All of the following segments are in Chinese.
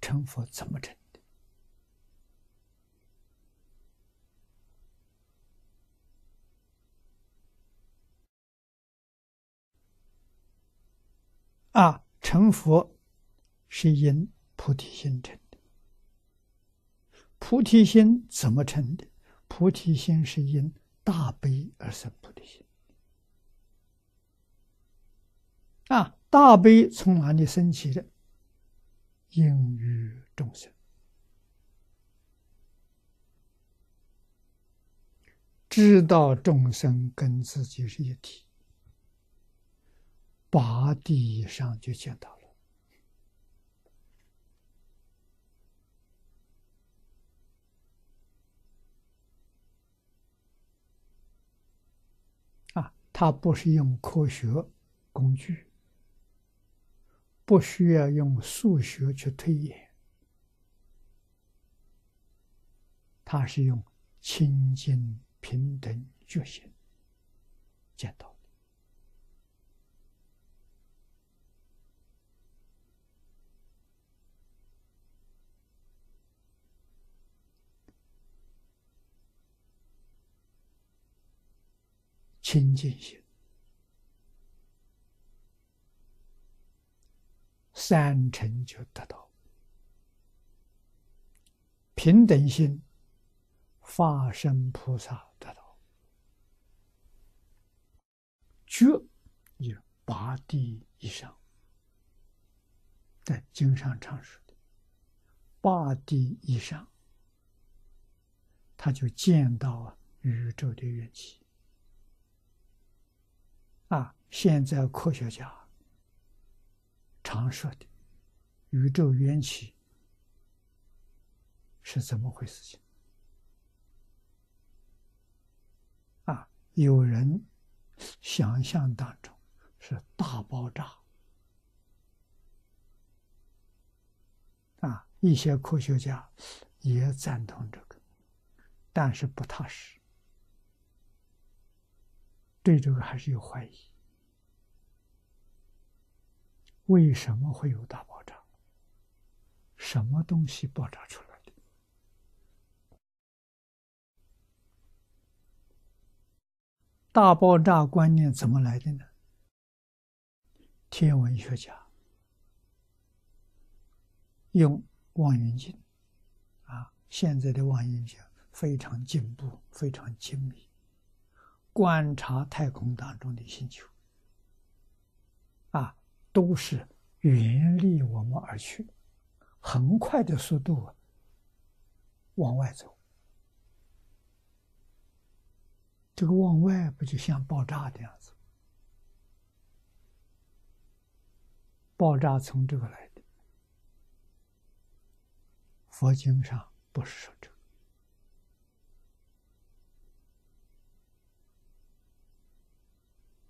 成佛怎么成的？啊，成佛是因菩提心成的。菩提心怎么成的？菩提心是因大悲而生菩提心。啊，大悲从哪里升起的？应于众生，知道众生跟自己是一体，八地以上就见到了。啊，他不是用科学工具。不需要用数学去推演，他是用清净平等觉心见到的。清净心。三成就得到平等心，化身菩萨得到觉，有八地以上，在经上常说的八地以上，他就见到宇宙的缘起啊！现在科学家。常说的宇宙缘起是怎么回事？情啊，有人想象当中是大爆炸啊，一些科学家也赞同这个，但是不踏实，对这个还是有怀疑。为什么会有大爆炸？什么东西爆炸出来的？大爆炸观念怎么来的呢？天文学家用望远镜，啊，现在的望远镜非常进步，非常精密，观察太空当中的星球，都是远离我们而去，很快的速度往外走。这个往外不就像爆炸的样子？爆炸从这个来的。佛经上不是说这个，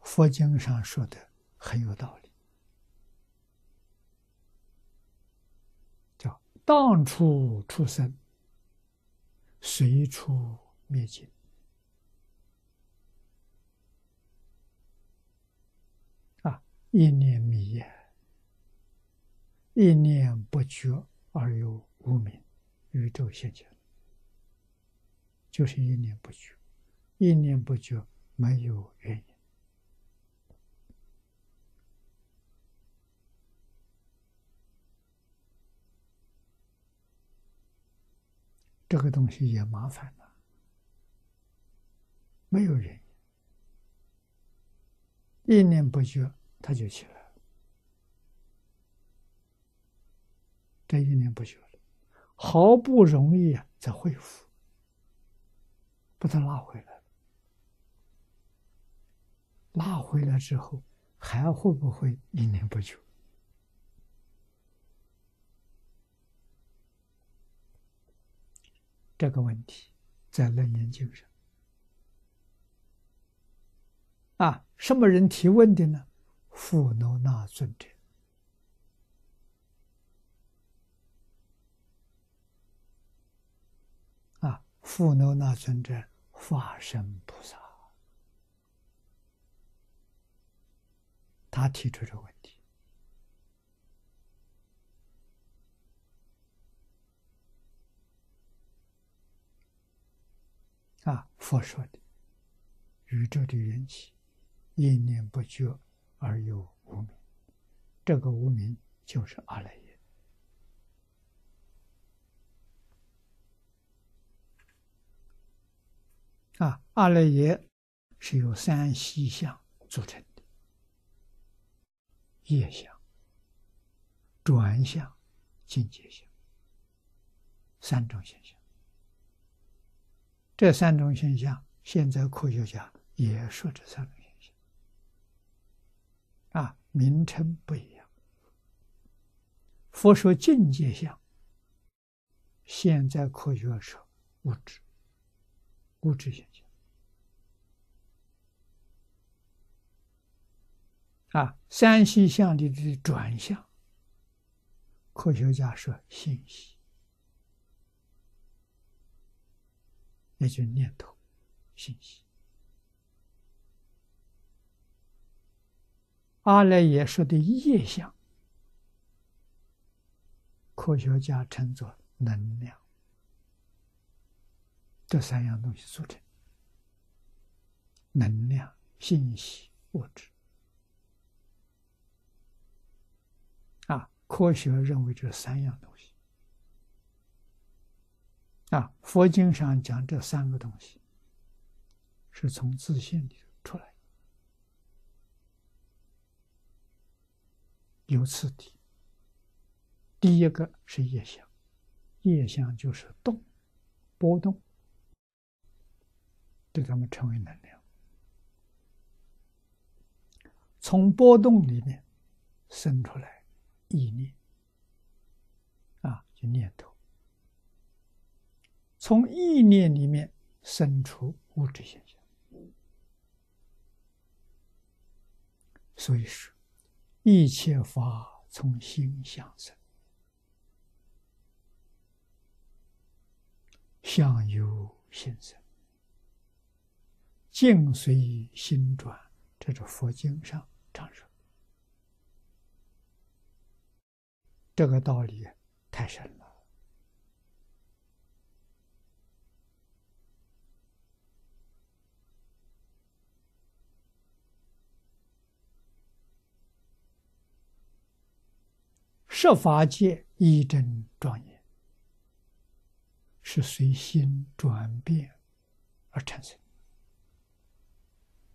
佛经上说的很有道理。当处出生，随处灭尽。啊，一念迷也，一念不觉而有无明，宇宙现前，就是一念不觉，一念不觉没有原因。这个东西也麻烦了，没有原因，一念不觉，他就起来了。这一念不觉了，好不容易啊，再恢复，把他拉回来，拉回来之后，还会不会一念不觉？这个问题在楞严经上。啊，什么人提问的呢？富罗那尊者。啊，富罗那尊者化身菩萨，他提出这个问题。啊，佛说的宇宙的缘起，一念不觉而有无名，这个无名就是阿赖耶。啊，阿赖耶是由三细相组成的：业相、转相、境界相三种现象。这三种现象，现在科学家也说这三种现象，啊，名称不一样。佛说境界相，现在科学说物质。物质现象啊，三细相的的转向，科学家说信息，也就念头、信息。阿赖耶说的业相，科学家称作能量。这三样东西组成能量、信息、物质啊。科学认为这三样东西啊，佛经上讲这三个东西是从自信里出来，有次第。第一个是业相，业相就是动、波动。对他们称为能量，从波动里面生出来意念，啊，就念头；从意念里面生出物质现象。所以说，一切法从心想生，相由心生。境随心转，这是佛经上常说。这个道理太深了。这法界一真庄严，是随心转变而产生。